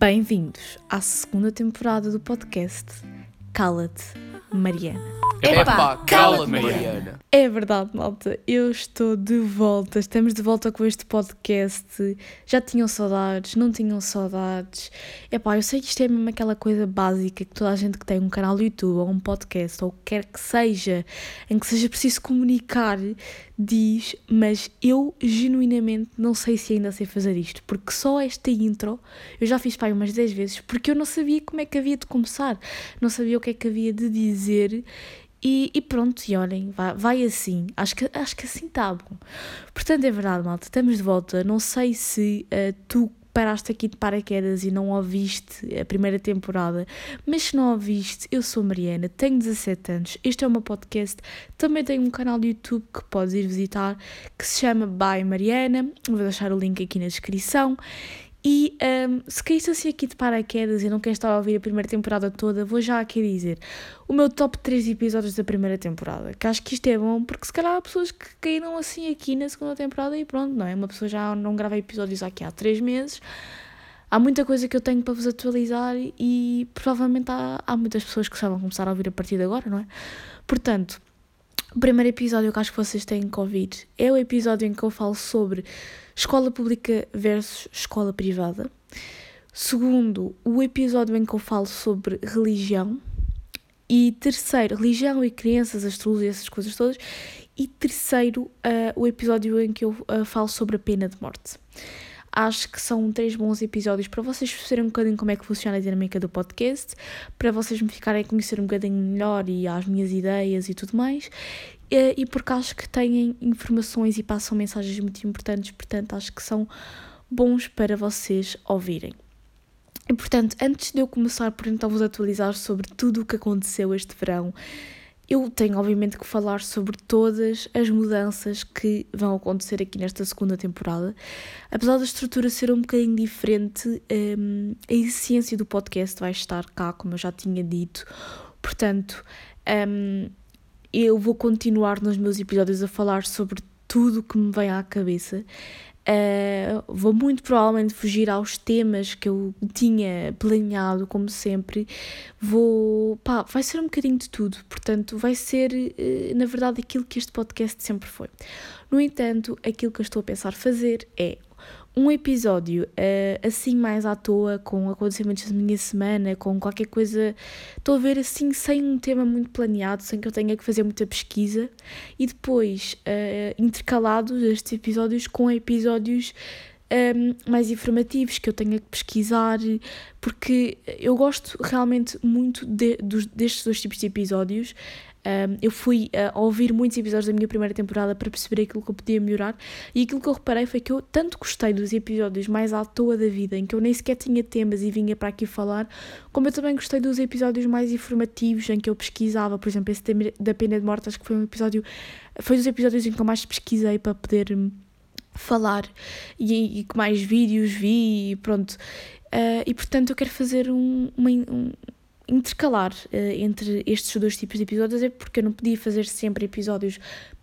Bem-vindos à segunda temporada do podcast Cala-te, Mariana. Epá, cala-te, Mariana. É verdade, malta. Eu estou de volta. Estamos de volta com este podcast. Já tinham saudades? Não tinham saudades? Epá, eu sei que isto é mesmo aquela coisa básica que toda a gente que tem um canal do YouTube ou um podcast ou o que quer que seja, em que seja preciso comunicar, diz, mas eu genuinamente não sei se ainda sei fazer isto, porque só esta intro eu já fiz pai umas 10 vezes, porque eu não sabia como é que havia de começar, não sabia o que é que havia de dizer e, e, pronto, e olhem, vai, vai, assim. Acho que, acho que assim está bom. Portanto, é verdade, malta, estamos de volta. Não sei se uh, tu paraste aqui de paraquedas e não ouviste a primeira temporada, mas se não ouviste, eu sou Mariana, tenho 17 anos, este é o meu podcast, também tenho um canal de YouTube que podes ir visitar, que se chama By Mariana, vou deixar o link aqui na descrição e um, se caíste assim aqui de paraquedas e não queres estar a ouvir a primeira temporada toda, vou já aqui dizer o meu top 3 episódios da primeira temporada. Que acho que isto é bom porque se calhar há pessoas que caíram assim aqui na segunda temporada e pronto, não é? Uma pessoa já não grava episódios aqui há 3 meses. Há muita coisa que eu tenho para vos atualizar e provavelmente há, há muitas pessoas que só vão começar a ouvir a partir de agora, não é? Portanto, o primeiro episódio que acho que vocês têm que ouvir é o episódio em que eu falo sobre escola pública versus escola privada. Segundo, o episódio em que eu falo sobre religião. E terceiro, religião e crianças, astrologia, essas coisas todas. E terceiro, uh, o episódio em que eu uh, falo sobre a pena de morte. Acho que são três bons episódios para vocês perceberem um bocadinho como é que funciona a dinâmica do podcast, para vocês me ficarem a conhecer um bocadinho melhor e as minhas ideias e tudo mais. E porque acho que têm informações e passam mensagens muito importantes, portanto acho que são bons para vocês ouvirem. E portanto, antes de eu começar por então vos atualizar sobre tudo o que aconteceu este verão, eu tenho, obviamente, que falar sobre todas as mudanças que vão acontecer aqui nesta segunda temporada. Apesar da estrutura ser um bocadinho diferente, um, a essência do podcast vai estar cá, como eu já tinha dito. Portanto, um, eu vou continuar nos meus episódios a falar sobre tudo que me vem à cabeça. Uh, vou muito provavelmente fugir aos temas que eu tinha planeado, como sempre. Vou. pá, vai ser um bocadinho de tudo. Portanto, vai ser, uh, na verdade, aquilo que este podcast sempre foi. No entanto, aquilo que eu estou a pensar fazer é um episódio uh, assim mais à toa, com acontecimentos da minha semana, com qualquer coisa, estou a ver assim, sem um tema muito planeado, sem que eu tenha que fazer muita pesquisa, e depois uh, intercalados estes episódios com episódios um, ehm, mais informativos que eu tenha que pesquisar, porque eu gosto realmente muito de, dos, destes dois tipos de episódios. Um, eu fui uh, ouvir muitos episódios da minha primeira temporada para perceber aquilo que eu podia melhorar e aquilo que eu reparei foi que eu tanto gostei dos episódios mais à toa da vida, em que eu nem sequer tinha temas e vinha para aqui falar, como eu também gostei dos episódios mais informativos, em que eu pesquisava, por exemplo, esse da pena de morte, acho que foi um episódio, foi dos episódios em que eu mais pesquisei para poder hum, falar e, e que mais vídeos vi e pronto. Uh, e portanto eu quero fazer um, uma, um intercalar uh, entre estes dois tipos de episódios é porque eu não podia fazer sempre episódios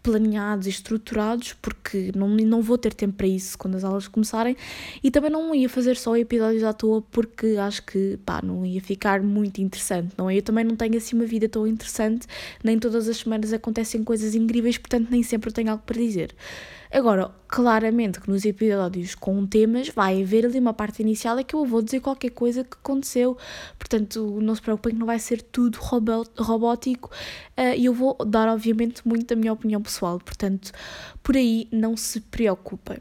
planeados e estruturados, porque não, não vou ter tempo para isso quando as aulas começarem, e também não ia fazer só episódios à toa, porque acho que pá, não ia ficar muito interessante, não é? Eu também não tenho assim uma vida tão interessante, nem todas as semanas acontecem coisas incríveis, portanto nem sempre eu tenho algo para dizer. Agora, claramente que nos episódios com temas vai haver ali uma parte inicial em que eu vou dizer qualquer coisa que aconteceu, portanto não se preocupem que não vai ser tudo robótico. Uh, e eu vou dar obviamente muito a minha opinião pessoal, portanto por aí não se preocupem.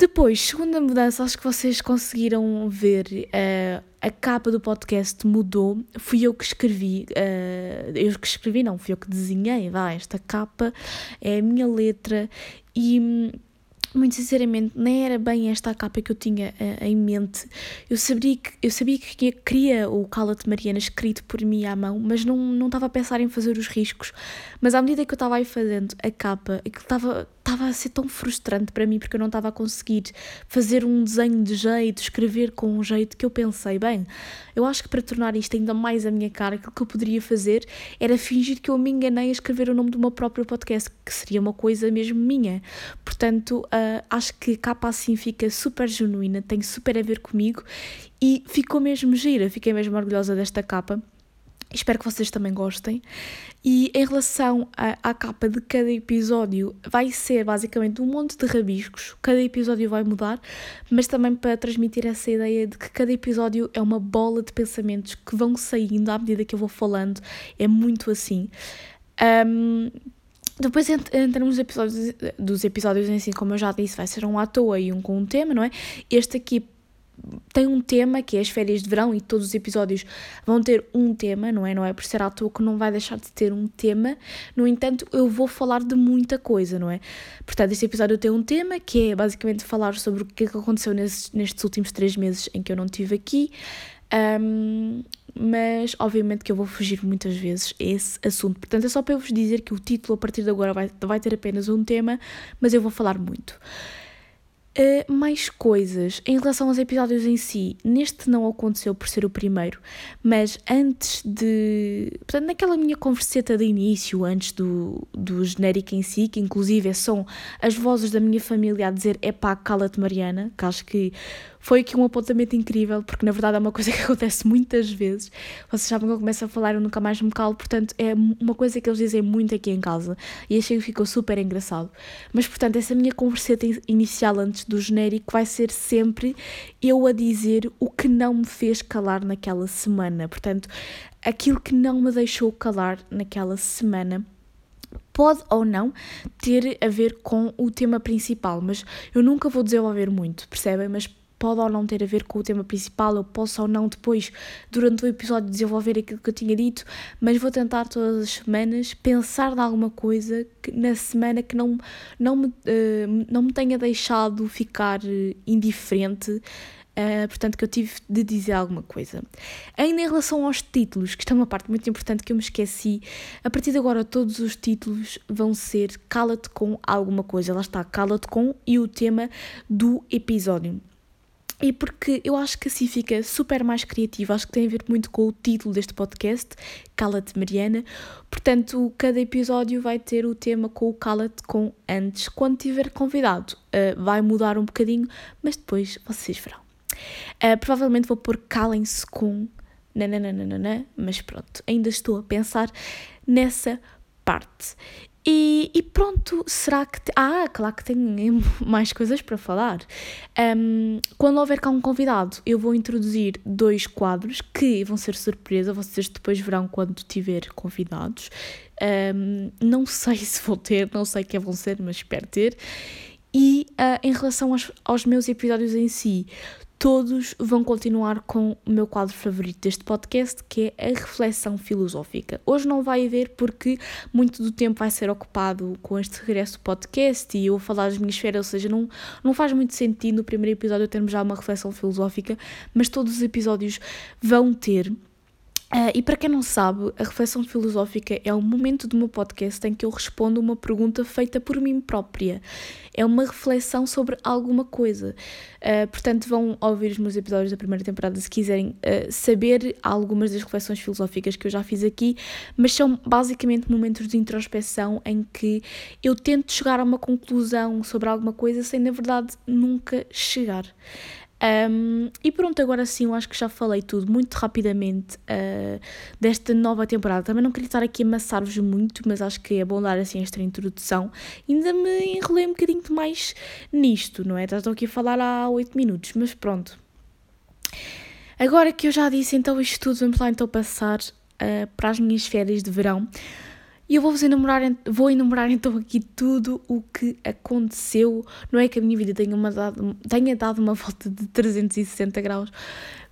Depois, segunda mudança, acho que vocês conseguiram ver, uh, a capa do podcast mudou, fui eu que escrevi, uh, eu que escrevi não, fui eu que desenhei, vá, esta capa é a minha letra e muito sinceramente, nem era bem esta a capa que eu tinha uh, em mente. Eu sabia que, eu sabia que queria o Cala-te Mariana escrito por mim à mão, mas não, não estava a pensar em fazer os riscos. Mas à medida que eu estava aí fazendo a capa, aquilo estava estava a ser tão frustrante para mim porque eu não estava a conseguir fazer um desenho de jeito, escrever com um jeito que eu pensei, bem, eu acho que para tornar isto ainda mais a minha cara, aquilo que eu poderia fazer era fingir que eu me enganei a escrever o nome do meu próprio podcast, que seria uma coisa mesmo minha. Portanto, uh, acho que a capa assim fica super genuína, tem super a ver comigo e ficou mesmo gira, fiquei mesmo orgulhosa desta capa. Espero que vocês também gostem. E em relação à, capa de cada episódio, vai ser basicamente um monte de rabiscos. Cada episódio vai mudar, mas também para transmitir essa ideia de que cada episódio é uma bola de pensamentos que vão saindo à medida que eu vou falando. É muito assim. Um, depois nos episódios, dos episódios em si, como eu já disse, vai ser um à toa e um com um tema, não é? Este aqui tem um tema que é as férias de verão e todos os episódios vão ter um tema, não é? Não é por ser à toa que não vai deixar de ter um tema. No entanto, eu vou falar de muita coisa, não é? Portanto, este episódio tem um tema que é basicamente falar sobre o que, é que aconteceu nesses, nestes últimos três meses em que eu não estive aqui. Um, mas obviamente que eu vou fugir muitas vezes esse assunto. Portanto, é só para eu vos dizer que o título a partir de agora vai, vai ter apenas um tema, mas eu vou falar muito. Uh, mais coisas em relação aos episódios em si. Neste não aconteceu por ser o primeiro, mas antes de. Portanto, naquela minha converseta de início, antes do, do genérico em si, que inclusive são as vozes da minha família a dizer epá, cala-te Mariana, que acho que foi aqui um apontamento incrível, porque na verdade é uma coisa que acontece muitas vezes. Vocês sabem que eu começo a falar, eu nunca mais me calo, portanto é uma coisa que eles dizem muito aqui em casa e achei que ficou super engraçado. Mas portanto, essa minha converseta inicial antes do genérico vai ser sempre eu a dizer o que não me fez calar naquela semana. Portanto, aquilo que não me deixou calar naquela semana pode ou não ter a ver com o tema principal, mas eu nunca vou desenvolver muito, percebem? Mas pode ou não ter a ver com o tema principal, eu posso ou não depois, durante o episódio, desenvolver aquilo que eu tinha dito, mas vou tentar todas as semanas pensar em alguma coisa que, na semana que não, não, me, uh, não me tenha deixado ficar eh, indiferente. Uh, portanto, que eu tive de dizer alguma coisa. Ainda em relação aos títulos, que está é uma parte muito importante que eu me esqueci, a partir de agora todos os títulos vão ser Cala-te com alguma coisa. Lá está, Cala-te com e o tema do episódio. E porque eu acho que assim fica super mais criativo, acho que tem a ver muito com o título deste podcast, Cala-te Mariana. Portanto, cada episódio vai ter o tema com o Cala-te com antes. Quando tiver convidado, uh, vai mudar um bocadinho, mas depois vocês verão. Uh, provavelmente vou pôr Calem-se com nananana, mas pronto, ainda estou a pensar nessa parte. E, e, pronto, será que. Te... Ah, claro que tenho mais coisas para falar. Um, quando houver cá um convidado, eu vou introduzir dois quadros que vão ser surpresa, vocês depois verão quando tiver convidados. Um, não sei se vou ter, não sei quem vão ser, mas espero ter. E uh, em relação aos, aos meus episódios em si, todos vão continuar com o meu quadro favorito deste podcast, que é a reflexão filosófica. Hoje não vai haver porque muito do tempo vai ser ocupado com este regresso do podcast e eu vou falar das minhas férias, ou seja, não, não faz muito sentido no primeiro episódio termos já uma reflexão filosófica, mas todos os episódios vão ter Uh, e para quem não sabe, a reflexão filosófica é um momento do meu podcast em que eu respondo uma pergunta feita por mim própria. É uma reflexão sobre alguma coisa. Uh, portanto, vão ouvir os meus episódios da primeira temporada se quiserem uh, saber algumas das reflexões filosóficas que eu já fiz aqui, mas são basicamente momentos de introspecção em que eu tento chegar a uma conclusão sobre alguma coisa sem, na verdade, nunca chegar. Um, e pronto, agora sim, eu acho que já falei tudo muito rapidamente uh, desta nova temporada. Também não queria estar aqui a amassar-vos muito, mas acho que é bom dar assim esta introdução. Ainda me enrolei um bocadinho mais nisto, não é? Estou aqui a falar há 8 minutos, mas pronto. Agora que eu já disse então isto tudo, vamos lá então passar uh, para as minhas férias de verão. E eu vou-vos enumerar, vou enumerar então aqui tudo o que aconteceu. Não é que a minha vida tenha, uma dado, tenha dado uma volta de 360 graus,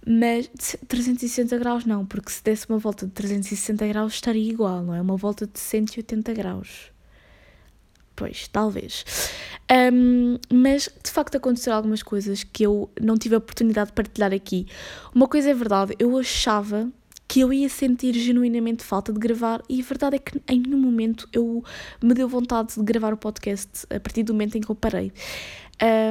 mas 360 graus não, porque se desse uma volta de 360 graus estaria igual, não é? Uma volta de 180 graus. Pois, talvez. Um, mas de facto aconteceram algumas coisas que eu não tive a oportunidade de partilhar aqui. Uma coisa é verdade, eu achava que eu ia sentir genuinamente falta de gravar e a verdade é que em nenhum momento eu me deu vontade de gravar o podcast a partir do momento em que eu parei.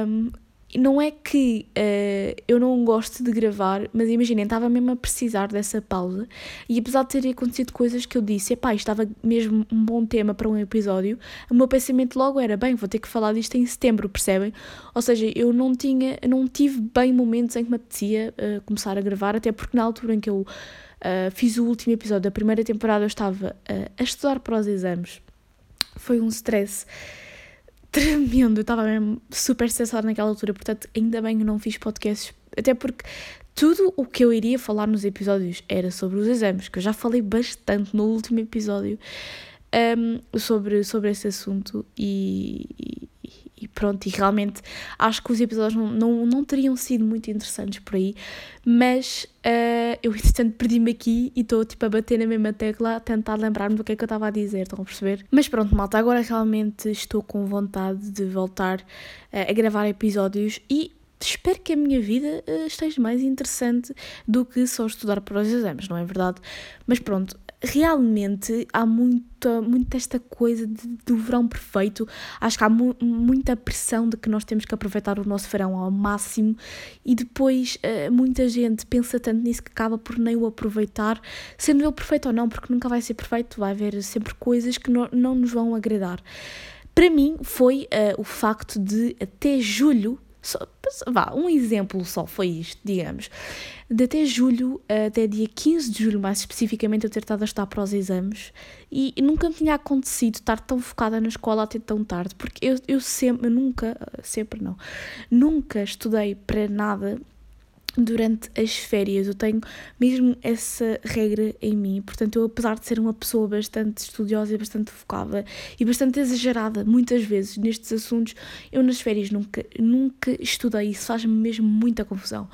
Um, não é que uh, eu não gosto de gravar, mas imaginem, estava mesmo a precisar dessa pausa e apesar de terem acontecido coisas que eu disse, epá, estava mesmo um bom tema para um episódio, o meu pensamento logo era, bem, vou ter que falar disto em setembro, percebem? Ou seja, eu não tinha, não tive bem momentos em que me apetecia uh, começar a gravar, até porque na altura em que eu uh, fiz o último episódio da primeira temporada eu estava a estudar para os exames, foi um stress tremendo. Eu estava mesmo super estressada naquela altura, portanto, ainda bem que não fiz podcasts. Até porque tudo o que eu iria falar nos episódios era sobre os exames, que eu já falei bastante no último episódio um, sobre, sobre esse assunto e, e pronto, e realmente acho que os episódios não, não, não teriam sido muito interessantes por aí, mas uh, eu entretanto perdi-me aqui e estou tipo a bater na mesma tecla a tentar lembrar-me do que é que eu estava a dizer, estão a perceber? Mas pronto, malta, agora realmente estou com vontade de voltar uh, a gravar episódios e espero que a minha vida uh, esteja mais interessante do que só estudar para os exames, não é verdade? Mas pronto, realmente há muita, muita esta coisa de, do verão perfeito. Acho que há mu muita pressão de que nós temos que aproveitar o nosso verão ao máximo e depois uh, muita gente pensa tanto nisso que acaba por nem o aproveitar, sendo ele perfeito ou não, porque nunca vai ser perfeito, vai haver sempre coisas que no, não nos vão agradar. Para mim foi uh, o facto de até julho só, vá, um exemplo só foi isto, digamos. De até julho, até dia 15 de julho, mais especificamente, eu ter estado a estudar para os exames e, nunca me tinha acontecido estar tão focada na escola até tão tarde, porque eu, eu sempre, nunca, sempre não, nunca estudei para nada durante as férias. Eu tenho mesmo essa regra em mim. Portanto, eu, apesar de ser uma pessoa bastante estudiosa e bastante focada e bastante exagerada, muitas vezes nestes assuntos, eu nas férias nunca, nunca estudei. Isso faz-me mesmo muita confusão.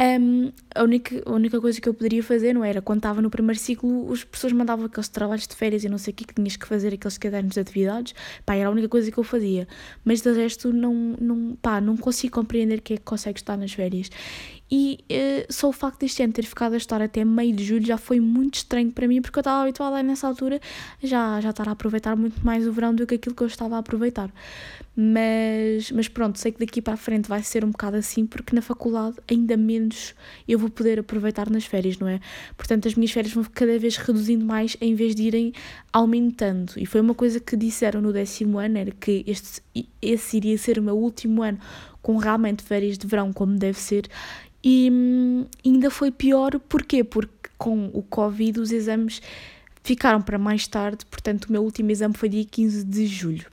Um, a, única, a única coisa que eu poderia fazer não era quando estava no primeiro ciclo, as pessoas mandavam aqueles trabalhos de férias e não sei o que, que tinhas que fazer, aqueles cadernos de atividades, pá, era a única coisa que eu fazia. Mas de resto, não, não, pá, não consigo compreender que é que consegue estar nas férias. E uh, só o facto deste ano ter ficado a estar até meio de julho já foi muito estranho para mim, porque eu estava habituada nessa altura já, já estar a aproveitar muito mais o verão do que aquilo que eu estava a aproveitar. Mas, mas pronto, sei que daqui para a frente vai ser um bocado assim, porque na faculdade ainda menos eu vou poder aproveitar nas férias, não é? Portanto, as minhas férias vão cada vez reduzindo mais em vez de irem aumentando. E foi uma coisa que disseram no décimo ano, era que este, esse iria ser o meu último ano com realmente férias de verão como deve ser e hum, ainda foi pior, porquê? Porque com o Covid os exames ficaram para mais tarde, portanto o meu último exame foi dia 15 de julho.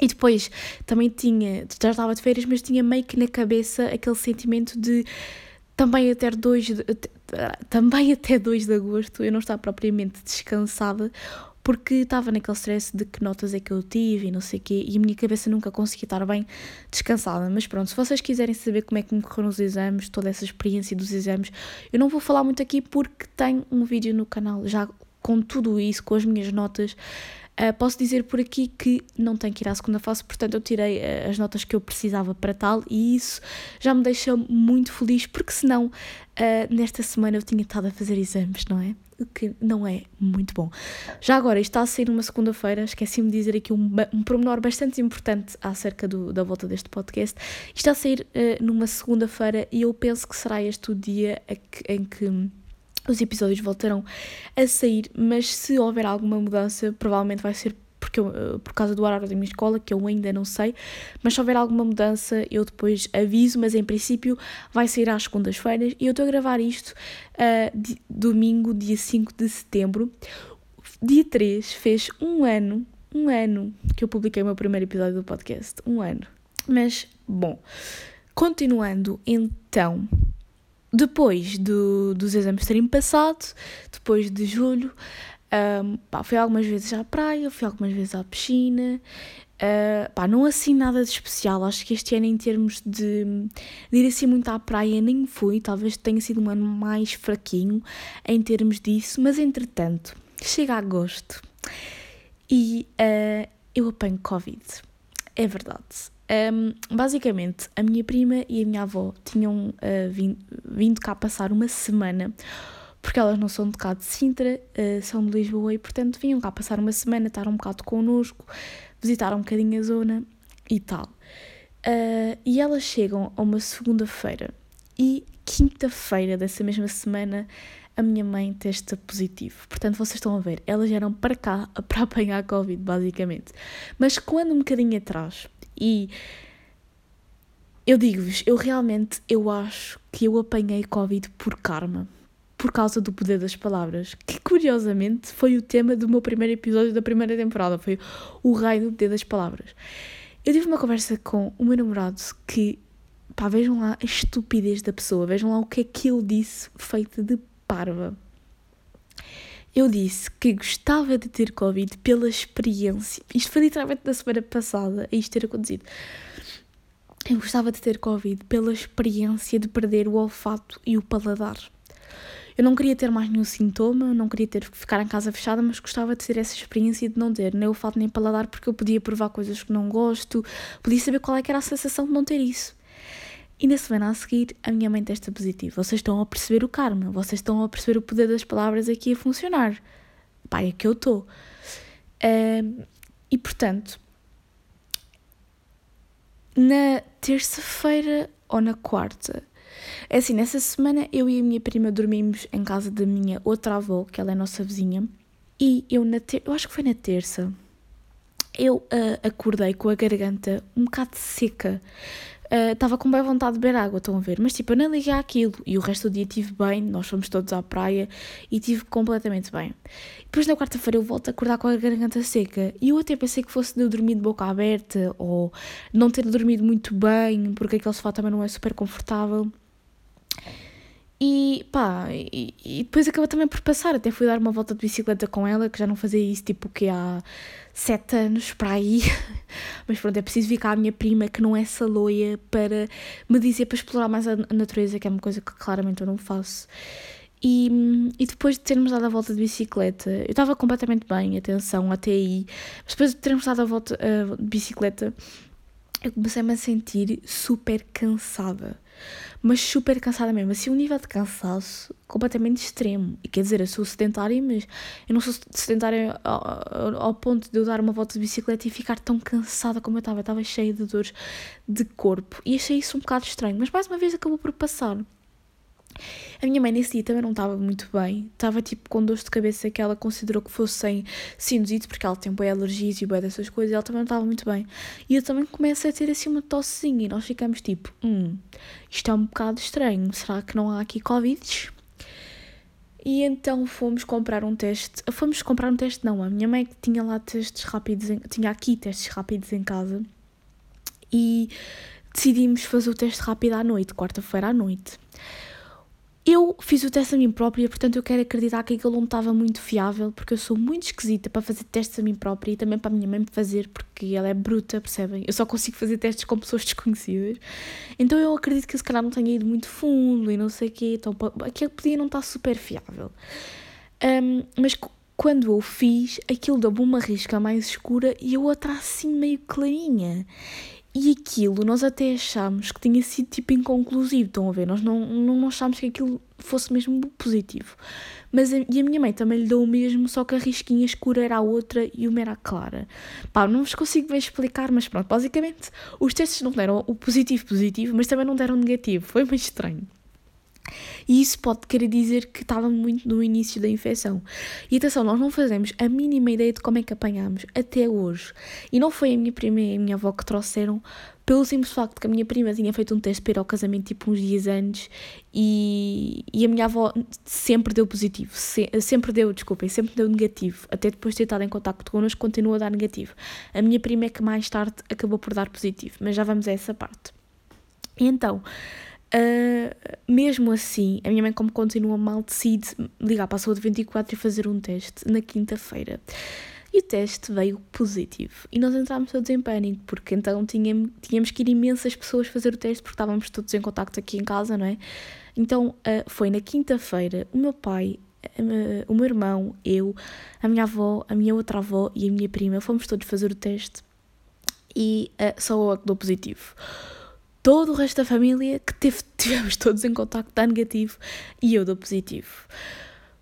E depois também tinha, já estava de férias, mas tinha meio que na cabeça aquele sentimento de também até 2 de, também até 2 de agosto eu não estava propriamente descansada porque estava naquele stress de que notas é que eu tive e não sei o quê, e a minha cabeça nunca conseguia estar bem descansada. Mas pronto, se vocês quiserem saber como é que me correram os exames, toda essa experiência dos exames, eu não vou falar muito aqui porque tenho um vídeo no canal já com tudo isso, com as minhas notas. Uh, posso dizer por aqui que não tenho que ir à segunda fase, portanto eu tirei uh, as notas que eu precisava para tal e isso já me deixa muito feliz, porque senão uh, nesta semana eu tinha estado a fazer exames, não é? Que não é muito bom. Já agora, isto está a sair numa segunda-feira, esqueci-me de dizer aqui um, um pormenor bastante importante acerca do, da volta deste podcast. Isto está a sair numa segunda-feira e eu penso que será este o dia em que os episódios voltarão a sair, mas se houver alguma mudança, provavelmente vai ser porque eu, eh, por causa do horário da minha escola, que eu ainda não sei, mas se houver alguma mudança, eu depois aviso, mas em princípio vai sair às segundas-feiras e eu estou a gravar isto uh, de, domingo, dia 5 de setembro. Dia 3 fez um ano, um ano que eu publiquei o meu primeiro episódio do podcast, um ano. Mas, bom, continuando então depois do, dos exames terem passado, depois de julho, um, pá, fui algumas vezes à praia, fui algumas vezes à piscina. Uh, pá, não assim nada de especial. Acho que este ano, em termos de, de ir assim muito à praia, nem fui. Talvez tenha sido um ano mais fraquinho em termos disso, mas entretanto, chega agosto e uh, eu apanho Covid. É verdade. Um, basicamente, a minha prima e a minha avó tinham uh, vindo, vindo cá passar uma semana porque elas não são de cá de Sintra, uh, são de Lisboa e, portanto, vinham cá passar uma semana, estar um bocado connosco, visitar um bocadinho a zona e tal. Uh, e elas chegam a uma segunda-feira e quinta-feira dessa mesma semana a minha mãe testa positivo. Portanto, vocês estão a ver, elas eram para cá para apanhar Covid, basicamente. Mas quando um bocadinho atrás, e eu digo-vos, eu realmente, eu acho que eu apanhei Covid por karma. Por causa do poder das palavras, que curiosamente foi o tema do meu primeiro episódio da primeira temporada, foi o raio do poder das palavras. Eu tive uma conversa com o meu namorado que, pá, vejam lá a estupidez da pessoa, vejam lá o que é que ele disse, feito de parva. Eu disse que gostava de ter Covid pela experiência. Isto foi literalmente da semana passada, a isto ter acontecido. Eu gostava de ter Covid pela experiência de perder o olfato e o paladar. Eu não queria ter mais nenhum sintoma, não queria ter que ficar em casa fechada, mas gostava de ter essa experiência de não ter nem olfato nem paladar, porque eu podia provar coisas que não gosto, podia saber qual é que era a sensação de não ter isso. E na semana a seguir, a minha mãe testa positivo. Vocês estão a perceber o karma, vocês estão a perceber o poder das palavras aqui a funcionar. Pá, é que eu estou. e portanto, na terça-feira ou na quarta. É assim, nessa semana eu e a minha prima dormimos em casa da minha outra avó, que ela é nossa vizinha, e eu na ter... eu acho que foi na terça, eu uh, acordei com a garganta um bocado seca. Estava uh, com bem vontade de beber água, estão a ver? Mas tipo, eu nem liguei àquilo. E o resto do dia tive bem, nós fomos todos à praia e tive completamente bem. Depois na quarta-feira eu volto a acordar com a garganta seca. E eu até pensei que fosse de eu dormir de boca aberta ou não ter dormido muito bem, porque aquele sofá também não é super confortável. E pá, e, e, depois acabou também por passar. Até fui dar uma volta de bicicleta com ela, que já não fazia isso tipo que há sete anos para aí. Mas pronto, é preciso vir cá a minha prima, que não é saloia, para me dizer para explorar mais a natureza, que é uma coisa que claramente eu não faço. E, e depois de termos dado a volta de bicicleta, eu estava completamente bem, atenção, até aí. Mas depois de termos dado a volta uh, de bicicleta, eu comecei-me a sentir super cansada mas super cansada mesmo, assim um nível de cansaço completamente extremo. E quer dizer, eu sou sedentária, mas eu não sou sedentária ao, ao, ponto de eu dar uma volta de bicicleta e ficar tão cansada como eu estava. Eu estava cheia de dores de corpo e achei isso um bocado estranho, mas mais uma vez acabou por passar. A minha mãe nesse dia também não estava muito bem, estava tipo com dor de cabeça que ela considerou que fossem sinusite, porque ela tem boas alergias e boas dessas coisas, ela também não estava muito bem. E eu também comecei a ter assim uma tossezinha e nós ficamos tipo, hum, isto é um bocado estranho, será que não há aqui Covid? E então fomos comprar um teste. Fomos comprar um teste, não. A minha mãe tinha lá testes rápidos, em, tinha aqui testes rápidos em casa. E decidimos fazer o teste rápido à noite, quarta-feira à noite. Eu fiz o teste a mim própria, portanto eu quero acreditar que aquilo não estava muito fiável, porque eu sou muito esquisita para fazer testes a mim própria e também para a minha mãe fazer, porque ela é bruta, percebem? Eu só consigo fazer testes com pessoas desconhecidas. Então eu acredito que se calhar não tenha ido muito fundo e não sei o quê, então aquilo podia não estar super fiável. Um, mas quando eu fiz, aquilo deu-me uma risca mais escura e a outra assim meio clarinha. E aquilo nós até achámos que tinha sido tipo inconclusivo, estão a ver? Nós não, não achámos que aquilo fosse mesmo positivo. Mas a, e a minha mãe também lhe deu o mesmo, só que a risquinha escura era a outra e uma era a clara. Pá, não vos consigo bem explicar, mas pronto, basicamente os testes não deram o positivo positivo, mas também não deram negativo. Foi meio estranho. E isso pode querer dizer que estava muito no início da infecção. E atenção, nós não fazemos a mínima ideia de como é que apanhámos até hoje. E não foi a minha prima e a minha avó que trouxeram, pelo simples facto que a minha prima tinha feito um teste para ir ao casamento tipo uns dias antes e, e a minha avó sempre deu positivo, se, sempre deu, desculpem, sempre deu negativo, até depois de ter estado em contato connosco continua a dar negativo. A minha prima é que mais tarde acabou por dar positivo, mas já vamos a essa parte. Então, Uh, mesmo assim, a minha mãe, como continua mal, decide ligar para a saúde 24 e fazer um teste na quinta-feira. E o teste veio positivo. E nós entramos todos em pânico, porque então tínhamos, tínhamos que ir imensas pessoas fazer o teste, porque estávamos todos em contacto aqui em casa, não é? Então uh, foi na quinta-feira, o meu pai, uh, o meu irmão, eu, a minha avó, a minha outra avó e a minha prima, fomos todos fazer o teste e só eu que dou positivo todo o resto da família que teve, tivemos todos em contacto da negativo e eu do positivo.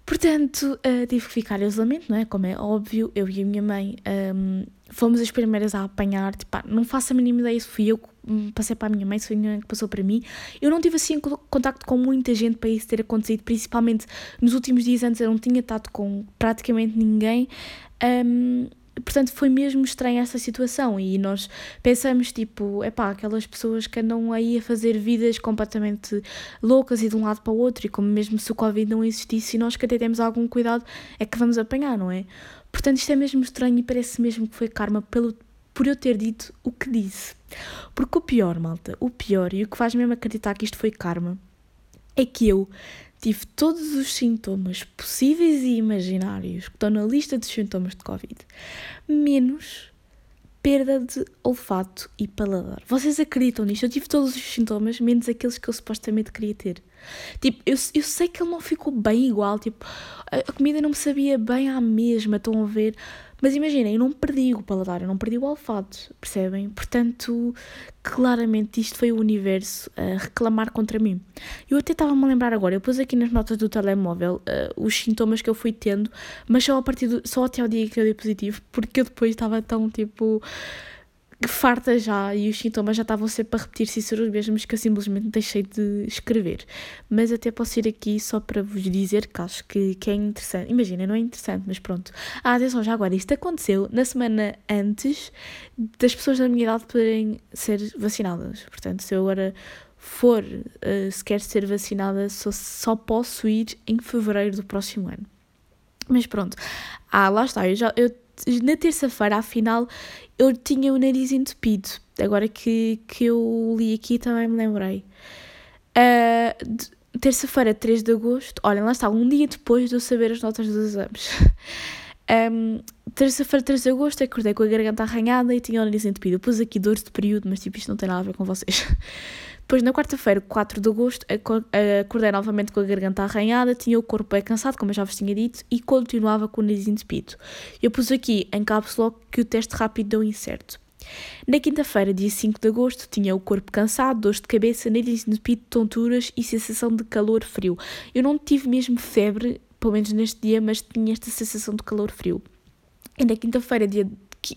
Portanto, uh, tive que ficar em isolamento, não é? Como é óbvio, eu e a minha mãe um, fomos as primeiras a apanhar. Tipo, não faço a mínima ideia se fui eu que passei para a minha mãe, se foi a minha mãe que passou para mim. Eu não tive assim contacto com muita gente para isso ter acontecido, principalmente nos últimos dias antes eu não tinha estado com praticamente ninguém. Um, portanto, foi mesmo estranha essa situação e nós pensamos, tipo, é pá, aquelas pessoas que andam aí a fazer vidas completamente loucas e de um lado para o outro e como mesmo se o Covid não existisse e nós que até temos algum cuidado é que vamos apanhar, não é? Portanto, isto é mesmo estranho e parece mesmo que foi karma pelo, por eu ter dito o que disse. Porque o pior, malta, o pior e o que faz mesmo acreditar que isto foi karma é que eu tive todos os sintomas possíveis e imaginários que estão na lista dos sintomas de Covid, menos perda de olfato e paladar. Vocês acreditam nisto? Eu tive todos os sintomas, menos aqueles que eu supostamente queria ter. Tipo, eu, eu sei que ele não ficou bem igual, tipo, a, a comida não me sabia bem à mesma, estão a ver? Mas imaginem, eu não perdi o paladar, eu não perdi o olfato, percebem? Portanto, claramente isto foi o universo a reclamar contra mim. Eu até estava-me a lembrar agora, eu pus aqui nas notas do telemóvel uh, os sintomas que eu fui tendo, mas só a partir do, só até ao dia que eu dei positivo, porque eu depois estava tão tipo farta já e os sintomas já estavam sempre a repetir-se e ser os mesmos que eu simplesmente deixei de escrever. Mas até posso ir aqui só para vos dizer que acho que, que é interessante. Imagina, não é interessante, mas pronto. Ah, atenção, já agora, isto aconteceu na semana antes das pessoas da minha idade poderem ser vacinadas. Portanto, se eu agora for uh, se quer ser vacinada, só, só posso ir em fevereiro do próximo ano. Mas pronto. Ah, lá está. Eu, já, eu na terça-feira, afinal, eu tinha o nariz entupido. Agora que, que eu li aqui também me lembrei. Uh, terça-feira, 3 de agosto, olhem, lá está, um dia depois de eu saber as notas dos exames. Um, Terça-feira, 3 de agosto, acordei com a garganta arranhada e tinha o nariz entupido. Eu pus aqui dores de período, mas tipo, isto não tem nada a ver com vocês. Depois, na quarta-feira, 4 de agosto, acordei novamente com a garganta arranhada, tinha o corpo bem cansado, como eu já vos tinha dito, e continuava com o nariz entupido. Eu pus aqui em cápsula que o teste rápido deu incerto. Na quinta-feira, dia 5 de agosto, tinha o corpo cansado, dores de cabeça, nariz entupido, tonturas e sensação de calor frio. Eu não tive mesmo febre, pelo menos neste dia, mas tinha esta sensação de calor frio. E na quinta-feira, dia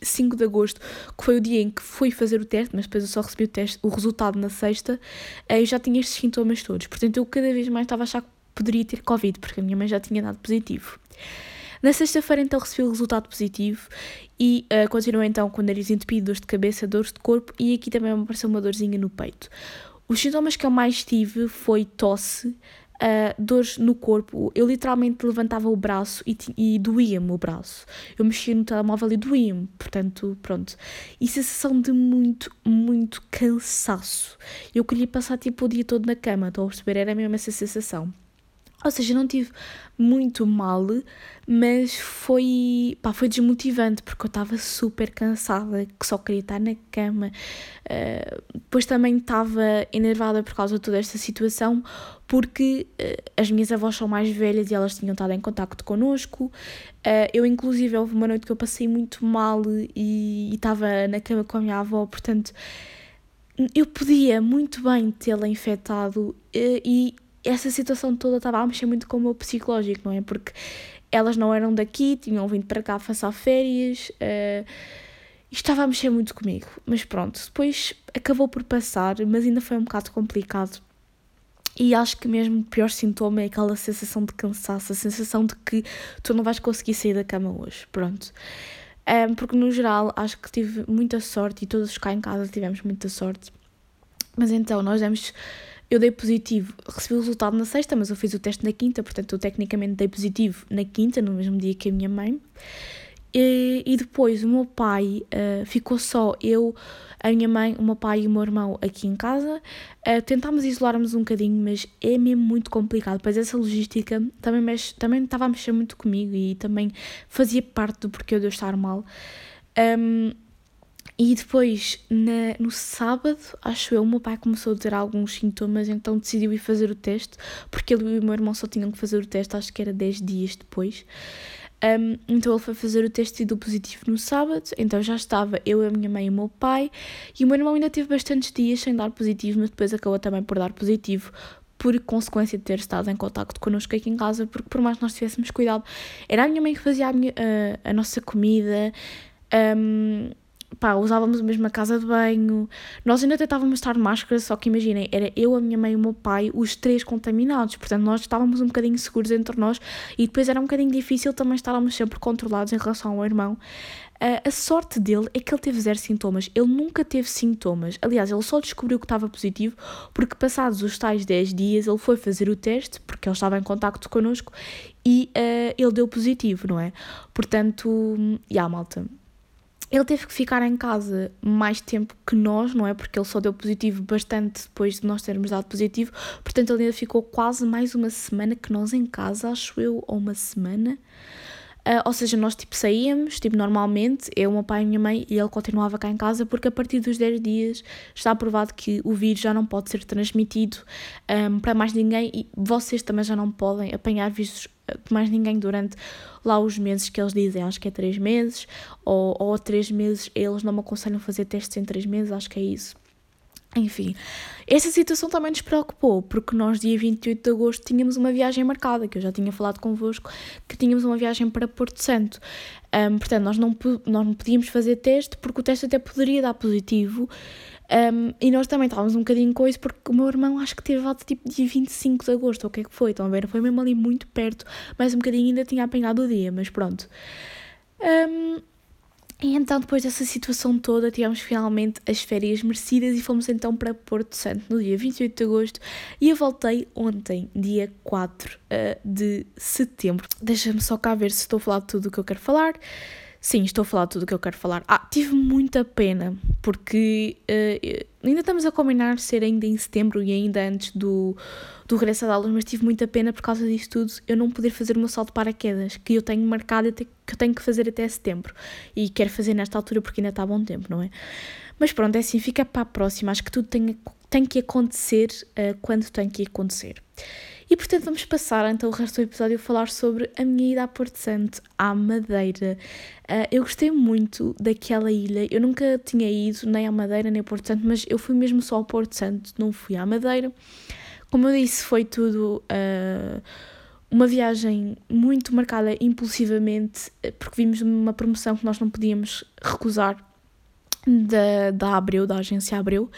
5 de agosto, que foi o dia em que fui fazer o teste, mas depois eu só recebi o, teste, o resultado na sexta, eu já tinha estes sintomas todos. Portanto, eu cada vez mais estava a achar que poderia ter Covid, porque a minha mãe já tinha dado positivo. Na sexta-feira, então, recebi o resultado positivo e uh, continuei então com o nariz entupido, dores de cabeça, dores de corpo e aqui também me apareceu uma dorzinha no peito. Os sintomas que eu mais tive foi tosse, uh, dores no corpo. Eu literalmente levantava o braço e, e doía-me o braço. Eu mexia no telemóvel e doía-me. Portanto, pronto. E sensação de muito, muito cansaço. Eu queria passar tipo o dia todo na cama, estou a perceber? Era mesmo essa sensação. Ou seja, não tive muito mal, mas foi, pá, foi desmotivante porque eu estava super cansada, que só queria estar na cama. Uh, depois também estava enervada por causa de toda esta situação, porque uh, as minhas avós são mais velhas e elas tinham estado em contacto connosco. Uh, eu, inclusive, houve uma noite que eu passei muito mal e estava na cama com a minha avó, portanto, eu podia muito bem tê-la infectado e essa situação toda estava a mexer muito com o meu psicológico, não é? Porque elas não eram daqui, tinham vindo para cá passar férias. Uh, e estava a mexer muito comigo. Mas pronto, depois acabou por passar, mas ainda foi um bocado complicado. E acho que mesmo o pior sintoma é aquela sensação de cansaço, a sensação de que tu não vais conseguir sair da cama hoje. Pronto. Um, porque no geral acho que tive muita sorte e todos cá em casa tivemos muita sorte. Mas então nós demos eu dei positivo, recebi o resultado na sexta, mas eu fiz o teste na quinta, portanto eu tecnicamente dei positivo na quinta, no mesmo dia que a minha mãe. E, e depois o meu pai uh, ficou só eu, a minha mãe, o meu pai e o meu irmão aqui em casa. Uh, tentámos isolar-nos um bocadinho, mas é mesmo muito complicado. Pois essa logística também, mexe, também estava a mexer muito comigo e também fazia parte do porquê de eu estar mal. Um, e depois, na, no sábado, acho eu, o meu pai começou a ter alguns sintomas, então decidiu ir fazer o teste, porque ele e o meu irmão só tinham que fazer o teste, acho que era 10 dias depois. Um, então ele foi fazer o teste do positivo no sábado, então já estava eu, a minha mãe e o meu pai, e o meu irmão ainda teve bastantes dias sem dar positivo, mas depois acabou também por dar positivo, por consequência de ter estado em contacto connosco aqui em casa, porque por mais que nós tivéssemos cuidado, era a minha mãe que fazia a, minha, a, a nossa comida, um, pá, usávamos a mesma casa de banho, nós ainda tentávamos estar máscara, só que imaginem, era eu, a minha mãe e o meu pai, os três contaminados, portanto nós estávamos um bocadinho seguros entre nós e depois era um bocadinho difícil também estarmos sempre controlados em relação ao irmão. A sorte dele é que ele teve zero sintomas, ele nunca teve sintomas, aliás, ele só descobriu que estava positivo porque passados os tais 10 dias ele foi fazer o teste, porque ele estava em contacto connosco e uh, ele deu positivo, não é? Portanto, já yeah, malta, ele teve que ficar em casa mais tempo que nós, não é? Porque ele só deu positivo bastante depois de nós termos dado positivo, portanto ele ainda ficou quase mais uma semana que nós em casa, acho eu, ou uma semana. Uh, ou seja, nós tipo saíamos, tipo normalmente, eu, o meu pai e minha mãe, e ele continuava cá em casa, porque a partir dos 10 dias está provado que o vírus já não pode ser transmitido um, para mais ninguém e vocês também já não podem apanhar vírus de mais ninguém durante lá os meses que eles dizem, acho que é 3 meses, ou, ou 3 meses, eles não me aconselham fazer testes em 3 meses, acho que é isso. Enfim, essa situação também nos preocupou, porque nós, dia 28 de agosto, tínhamos uma viagem marcada, que eu já tinha falado convosco, que tínhamos uma viagem para Porto Santo. Um, portanto, nós não, nós não podíamos fazer teste, porque o teste até poderia dar positivo, um, e nós também estávamos um bocadinho com isso, porque o meu irmão acho que teve alta tipo dia 25 de agosto, ou o que é que foi, estão a ver? Foi mesmo ali muito perto, mas um bocadinho ainda tinha apanhado o dia, mas pronto. Um, e então, depois dessa situação toda, tivemos finalmente as férias merecidas e fomos então para Porto Santo no dia 28 de agosto e eu voltei ontem, dia 4 uh, ah, de setembro. Deixa-me só cá ver se estou a falar tudo o que eu quero falar. Sim, estou a falar tudo o que eu quero falar. Ah, tive muita pena, porque uh, ainda estamos a combinar ser ainda em setembro e ainda antes do, do regresso às aulas, mas tive muita pena por causa disso tudo, eu não poder fazer o meu salto para paraquedas, que eu tenho marcado, que eu tenho que fazer até setembro. E quero fazer nesta altura porque ainda está bom tempo, não é? Mas pronto, é assim, fica para a próxima. Acho que tudo tem, tem que acontecer uh, quando tem que acontecer. E portanto vamos passar então o resto do episódio a falar sobre a minha ida a Porto Santo, à Madeira. Uh, eu gostei muito daquela ilha, eu nunca tinha ido nem à Madeira nem a Porto Santo, mas eu fui mesmo só ao Porto Santo, não fui à Madeira. Como eu disse, foi tudo uh, uma viagem muito marcada impulsivamente, porque vimos uma promoção que nós não podíamos recusar da, da Abreu, da agência Abreu.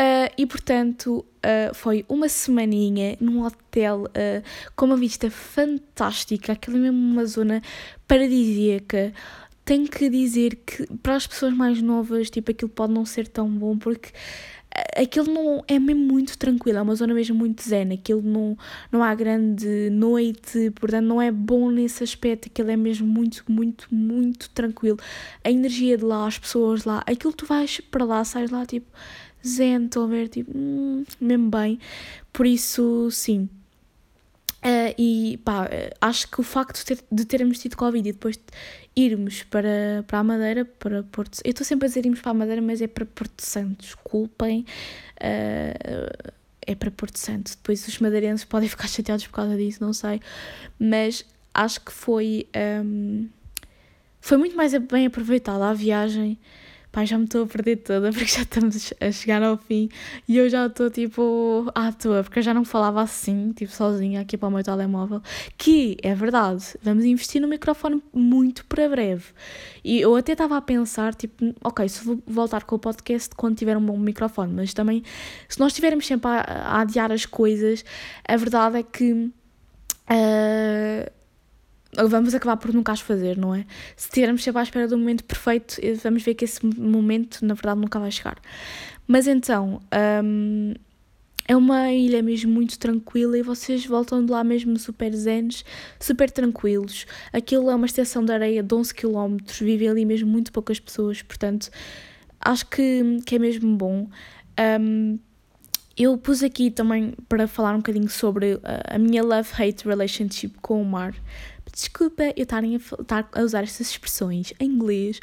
Uh, e portanto uh, foi uma semaninha num hotel uh, com uma vista fantástica, aquela mesmo uma zona paradisíaca. Tenho que dizer que para as pessoas mais novas, tipo, aquilo pode não ser tão bom porque aquilo não é mesmo muito tranquilo, é uma zona mesmo muito zen, aquilo não, não há grande noite, portanto não é bom nesse aspecto, aquilo é mesmo muito, muito, muito tranquilo. A energia de lá, as pessoas lá, aquilo tu vais para lá, sais lá tipo zen, estou a ver, tipo, hum, mesmo bem. Por isso, sim. Uh, e pá, acho que o facto de, ter, de termos tido Covid e depois irmos para, para a Madeira, para Porto Eu estou sempre a dizer irmos para a Madeira, mas é para Porto Santo, desculpem. Uh, é para Porto Santo. Depois os madeirenses podem ficar chateados por causa disso, não sei. Mas acho que foi. Um, foi muito mais bem aproveitada a viagem pá, já me estou a perder toda porque já estamos a chegar ao fim e eu já estou tipo à toa, porque eu já não falava assim, tipo sozinha aqui para o meu telemóvel, que é verdade, vamos investir no microfone muito para breve. E eu até estava a pensar, tipo, ok, se vou voltar com o podcast quando tiver um bom microfone, mas também se nós estivermos sempre a, a adiar as coisas, a verdade é que. Uh, vamos acabar por nunca as fazer, não é? Se estivermos sempre à espera do momento perfeito, eh, vamos ver que esse momento, na verdade, nunca vai chegar. Mas então, um, é uma ilha mesmo muito tranquila e vocês voltam de lá mesmo super zenes, super tranquilos. Aquilo é uma extensão de areia de 11 km, vivem ali mesmo muito poucas pessoas, portanto, acho que, que é mesmo bom. Um, eu pus aqui também para falar um bocadinho sobre a minha love-hate relationship com o mar, Desculpa eu estar a, a usar estas expressões em inglês,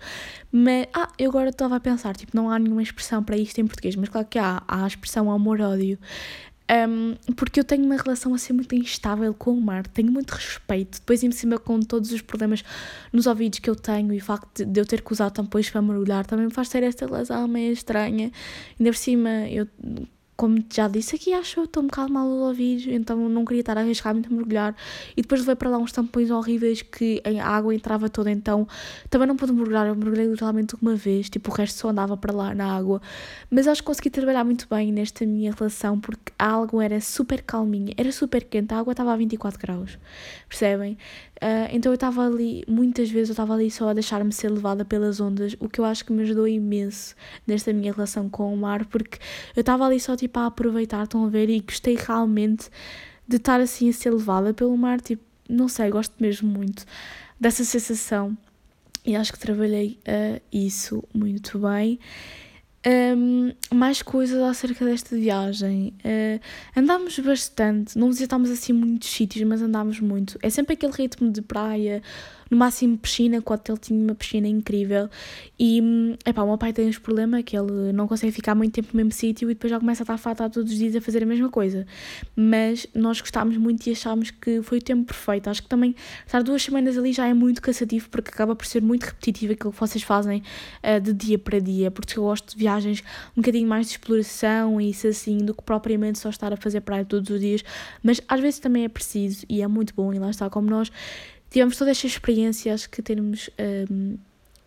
mas ah, eu agora estava a pensar, tipo, não há nenhuma expressão para isto em português, mas claro que há, há a expressão amor-ódio. Um, porque eu tenho uma relação assim muito instável com o mar, tenho muito respeito. Depois, em cima, com todos os problemas nos ouvidos que eu tenho e o facto de eu ter que usar tampões para mergulhar também me faz ter esta relação meio estranha. Ainda por cima, eu como já disse aqui, acho que estou um bocado mal a ouvir, então não queria estar a arriscar muito a mergulhar. E depois levei para lá uns tampões horríveis que a água entrava toda, então também não pude mergulhar. Eu mergulhei literalmente uma vez, tipo, o resto só andava para lá na água. Mas acho que consegui trabalhar muito bem nesta minha relação porque a água era super calminha, era super quente, a água estava a 24 graus, percebem? Uh, então eu estava ali, muitas vezes eu estava ali só a deixar-me ser levada pelas ondas, o que eu acho que me ajudou imenso nesta minha relação com o mar, porque eu estava ali só tipo a aproveitar, estão a ver, e gostei realmente de estar assim a ser levada pelo mar, tipo, não sei, gosto mesmo muito dessa sensação e acho que trabalhei uh, isso muito bem. Um, mais coisas acerca desta viagem. Uh, andámos bastante, não visitámos assim muitos sítios, mas andámos muito. É sempre aquele ritmo de praia, no máximo piscina, que o hotel tinha uma piscina incrível. E, epá, o meu pai tem este problema que ele não consegue ficar muito tempo no mesmo sítio e depois já começa a estar fartado todos os dias a fazer a mesma coisa. Mas nós gostámos muito e achámos que foi o tempo perfeito. Acho que também estar duas semanas ali já é muito cansativo porque acaba por ser muito repetitivo aquilo que vocês fazem uh, de dia para dia, porque eu gosto de viagens um bocadinho mais de exploração e isso assim, do que propriamente só estar a fazer praia todos os dias. Mas às vezes também é preciso e é muito bom e lá está como nós tivemos toda esta experiência, acho que termos um,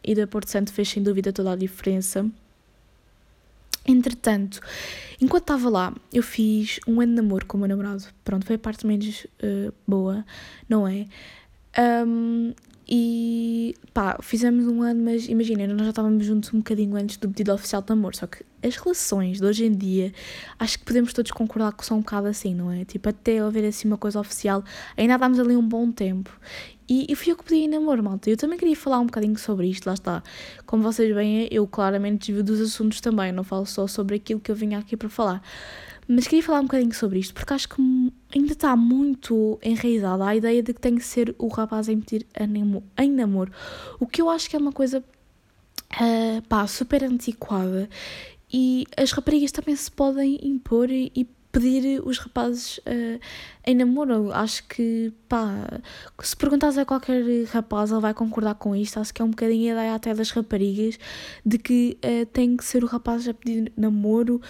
ido a Porto Santo fez sem dúvida toda a diferença. Entretanto, enquanto estava lá, eu fiz um ano de namoro com o meu namorado. Pronto, foi a parte menos uh, boa, não é? Um, e pá, fizemos um ano, mas imagina, nós já estávamos juntos um bocadinho antes do pedido oficial de amor. Só que as relações de hoje em dia, acho que podemos todos concordar que são um bocado assim, não é? Tipo, até haver assim uma coisa oficial, ainda dámos ali um bom tempo. E, e fui eu que pedi em namoro, malta. Eu também queria falar um bocadinho sobre isto, lá está. Como vocês veem, eu claramente desvio dos assuntos também, não falo só sobre aquilo que eu vim aqui para falar. Mas queria falar um bocadinho sobre isto, porque acho que ainda está muito enraizada a ideia de que tem que ser o rapaz a pedir em namoro. O que eu acho que é uma coisa uh, pá, super antiquada. E as raparigas também se podem impor e, e pedir os rapazes uh, em namoro. Acho que, pá, se perguntares a qualquer rapaz, ele vai concordar com isto. Acho que é um bocadinho a ideia até das raparigas de que uh, tem que ser o rapaz a pedir namoro.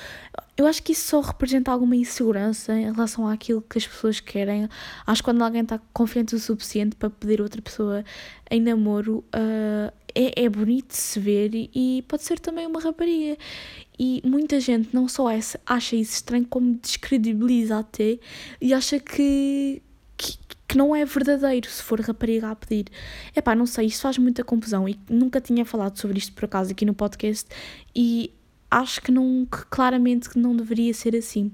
Eu acho que isso só representa alguma insegurança em relação àquilo que as pessoas querem. Acho que quando alguém está confiante o suficiente para pedir outra pessoa em namoro, uh, é, é bonito de se ver e, e pode ser também uma rapariga. E muita gente não só acha isso estranho, como descredibiliza até e acha que, que, que não é verdadeiro se for rapariga a pedir. É pá, não sei, isto faz muita confusão e nunca tinha falado sobre isto por acaso aqui no podcast e acho que, não, que claramente não deveria ser assim.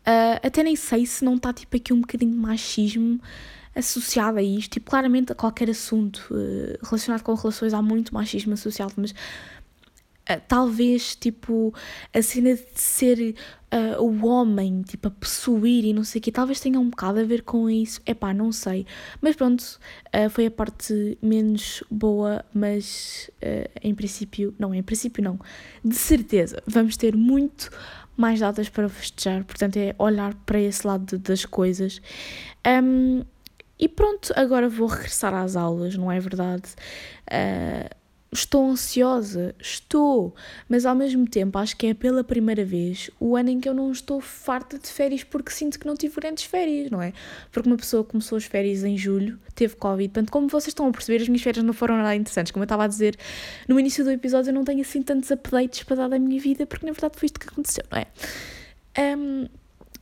Uh, até nem sei se não está tipo aqui um bocadinho de machismo associado a isto, tipo, claramente a qualquer assunto uh, relacionado com relações há muito machismo associado, mas uh, talvez, tipo, a cena de ser uh, o homem, tipo, a possuir e não sei o quê, talvez tenha um bocado a ver com isso, é pá, não sei. Mas pronto, foi a parte menos boa, mas em princípio, não, em princípio não, de certeza, vamos ter muito mais datas para festejar, portanto é olhar para esse lado das coisas. Um, e pronto, agora vou regressar às aulas, não é verdade? Uh, Estou ansiosa, estou, mas ao mesmo tempo acho que é pela primeira vez o ano em que eu não estou farta de férias porque sinto que não tive grandes férias, não é? Porque uma pessoa começou as férias em julho, teve Covid, portanto, como vocês estão a perceber, as minhas férias não foram nada interessantes. Como eu estava a dizer no início do episódio, eu não tenho assim tantos updates para dar da minha vida porque na verdade foi isto que aconteceu, não é? Um,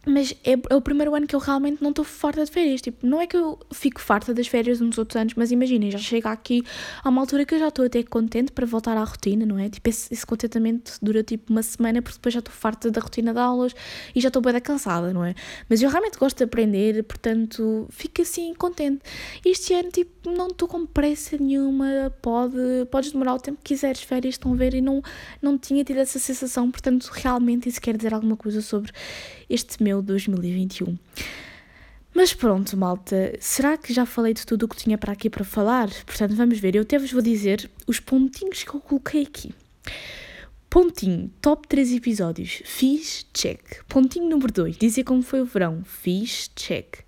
mas é, é, o primeiro ano que eu realmente não estou farta de férias. Tipo, não é que eu fico farta das férias nos outros anos, mas imaginem, já chega aqui a uma altura que eu já estou até contente para voltar à rotina, não é? Tipo, esse, esse contentamento dura tipo uma semana, porque depois já estou farta da rotina de aulas e já estou bem cansada, não é? Mas eu realmente gosto de aprender, portanto, fico assim contente. Este ano, tipo, não estou com pressa nenhuma, pode, podes demorar o tempo que quiseres, férias, estão a ver, e não, não tinha tido essa sensação, portanto, realmente isso quer dizer alguma coisa sobre este meu 2021. Mas pronto, malta, será que já falei de tudo o que tinha para aqui para falar? Portanto, vamos ver. Eu até vos vou dizer os pontinhos que eu coloquei aqui. Pontinho, top 3 episódios, fiz, check. Pontinho número 2, dizer como foi o verão, fiz, check.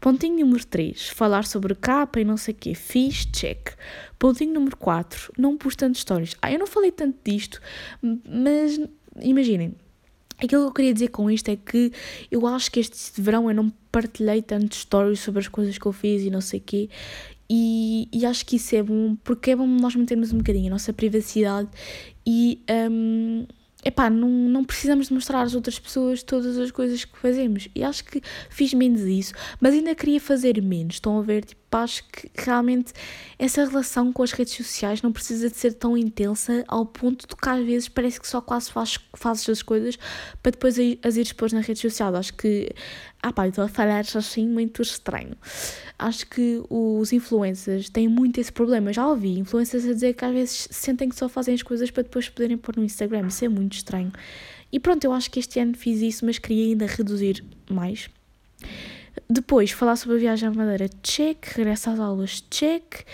Pontinho número 3, falar sobre capa e não sei o quê, fiz, check. Pontinho número 4, não pus tantas histórias. Ah, eu não falei tanto disto, mas imaginem, Aquilo que eu queria dizer com isto é que eu acho que este verão eu não partilhei tanto stories sobre as coisas que eu fiz e não sei o quê. E, e, acho que isso é bom, porque é bom nós mantermos um bocadinho a nossa privacidade e um, epá, não, não precisamos de mostrar às outras pessoas todas as coisas que fazemos. E acho que fiz menos isso, mas ainda queria fazer menos. Estão a ver? Tipo, acho que realmente essa relação com as redes sociais não precisa de ser tão intensa ao ponto de que às vezes parece que só quase faz, fazes as coisas para depois as ir expor na rede social. Acho que, ah pá, estou a falar assim muito estranho. Acho que os influencers têm muito esse problema. Eu já ouvi influencers a dizer que às vezes sentem que só fazem as coisas para depois poderem pôr no Instagram. Isso é muito estranho. E pronto, eu acho que este ano fiz isso, mas queria ainda reduzir mais. Depois, falar sobre a viagem à Madeira, check. Regresso às aulas, check.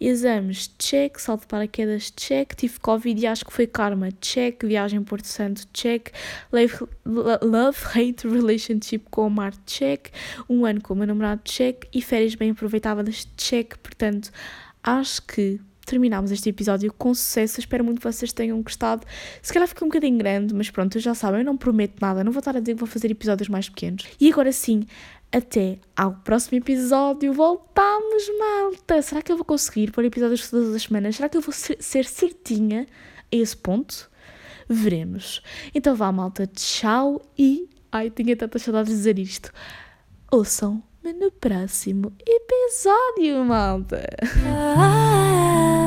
Exames, check. Salto para quedas, check. Tive Covid e acho que foi karma, check. Viagem Porto Santo, check. Love-hate relationship com o mar, check. Um ano com o meu namorado, check. E férias bem aproveitadas, check. Portanto, acho que terminámos este episódio com sucesso. Espero muito que vocês tenham gostado. Se calhar ficou um bocadinho grande, mas pronto, já sabem, eu não prometo nada. Não vou estar a dizer que vou fazer episódios mais pequenos. E agora sim, até ao próximo episódio. Voltamos, malta! Será que eu vou conseguir pôr episódios todas as semanas? Será que eu vou ser certinha a esse ponto? Veremos. Então vá, malta. Tchau e. Ai, tinha tantas saudades de dizer isto. Ouçam-me no próximo episódio, malta! Ah.